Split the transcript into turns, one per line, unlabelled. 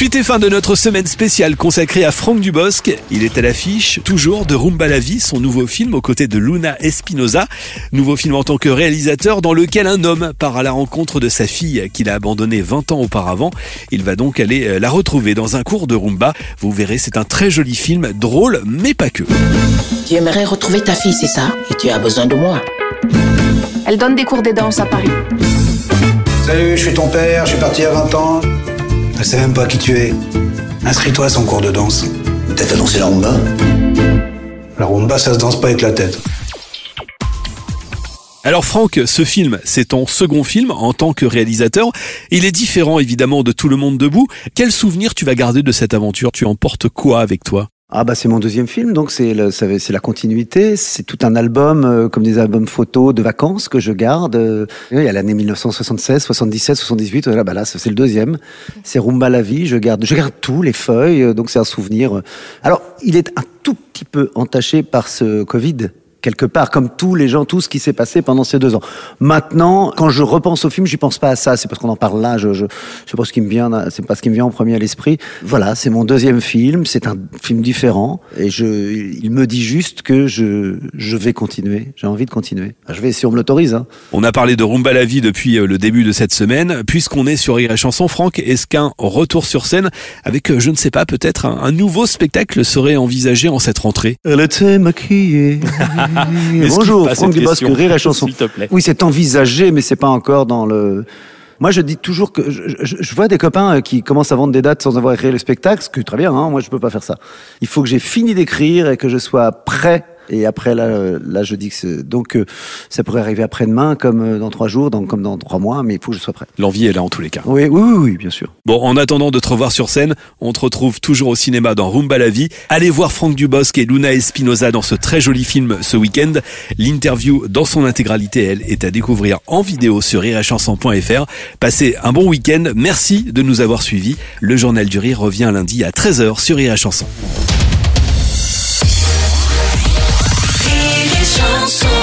Suite et fin de notre semaine spéciale consacrée à Franck Dubosc. Il est à l'affiche, toujours, de Rumba la vie, son nouveau film aux côtés de Luna Espinosa. Nouveau film en tant que réalisateur dans lequel un homme part à la rencontre de sa fille qu'il a abandonnée 20 ans auparavant. Il va donc aller euh, la retrouver dans un cours de Rumba. Vous verrez, c'est un très joli film, drôle, mais pas que.
Tu aimerais retrouver ta fille, c'est ça? Et tu as besoin de moi
Elle donne des cours de danse à Paris.
Salut, je suis ton père, je suis parti à 20 ans. Je sais même pas qui tu es. Inscris-toi à son cours de danse.
Peut-être à danser la rumba
La rumba, ça se danse pas avec la tête.
Alors Franck, ce film, c'est ton second film en tant que réalisateur. Il est différent évidemment de Tout le monde debout. Quel souvenir tu vas garder de cette aventure? Tu emportes quoi avec toi?
Ah bah c'est mon deuxième film, donc c'est c'est la continuité. C'est tout un album, euh, comme des albums photos de vacances que je garde. Euh, Il y a l'année 1976, 77, 78. Voilà, bah là c'est le deuxième. C'est Rumba la vie. Je garde, je garde tout, les feuilles. euh, Donc c'est un souvenir. Alors il est un tout petit peu entaché par ce Covid quelque part, comme tous les gens, tout ce qui s'est passé pendant ces deux ans. Maintenant, quand je repense au film, j'y pense pas à ça. C'est parce qu'on en parle là. Je, je, je sais pas ce qui me vient, c'est pas ce qui me vient en premier à l'esprit. Voilà, c'est mon deuxième film. C'est un film différent. Et je, il me dit juste que je, je vais continuer. J'ai envie de continuer. Je vais si on me l'autorise. Hein.
On a parlé de Rumba la vie depuis euh, le début de cette semaine. Puisqu'on est sur Rire et Chanson, Franck, est-ce qu'un retour sur scène avec, euh, je ne sais pas, peut-être un, un nouveau spectacle serait envisagé en cette rentrée?
Elle était maquillée. Bonjour, Franck Dubosc, Rire et Chanson.
s'il te plaît.
Oui, c'est envisagé, mais c'est pas encore dans le. Moi, je dis toujours que je, je- je vois des copains euh, qui commencent à vendre des dates sans avoir écrit le spectacle, ce qui est très bien. Hein, moi, je peux pas faire ça. Il faut que j'ai fini d'écrire et que je sois prêt. Et après, là, euh, là, je dis que donc euh, ça pourrait arriver après-demain, comme euh, dans trois jours, donc comme dans trois mois, mais il faut que je sois prêt.
L'envie est là en tous les cas.
Oui, oui, oui, oui, bien sûr.
Bon, en attendant de te revoir sur scène, on te retrouve toujours au cinéma dans Rumba la vie. Allez voir Franck Dubosc et Luna Espinosa dans ce très joli film ce week-end. L'interview dans son intégralité, elle, est à découvrir en vidéo sur rireetchanson.fr. Passez un bon week-end. Merci de nous avoir suivis. Le Journal du Rire revient lundi à 13h sur Rire et Chanson.
Rire et chanson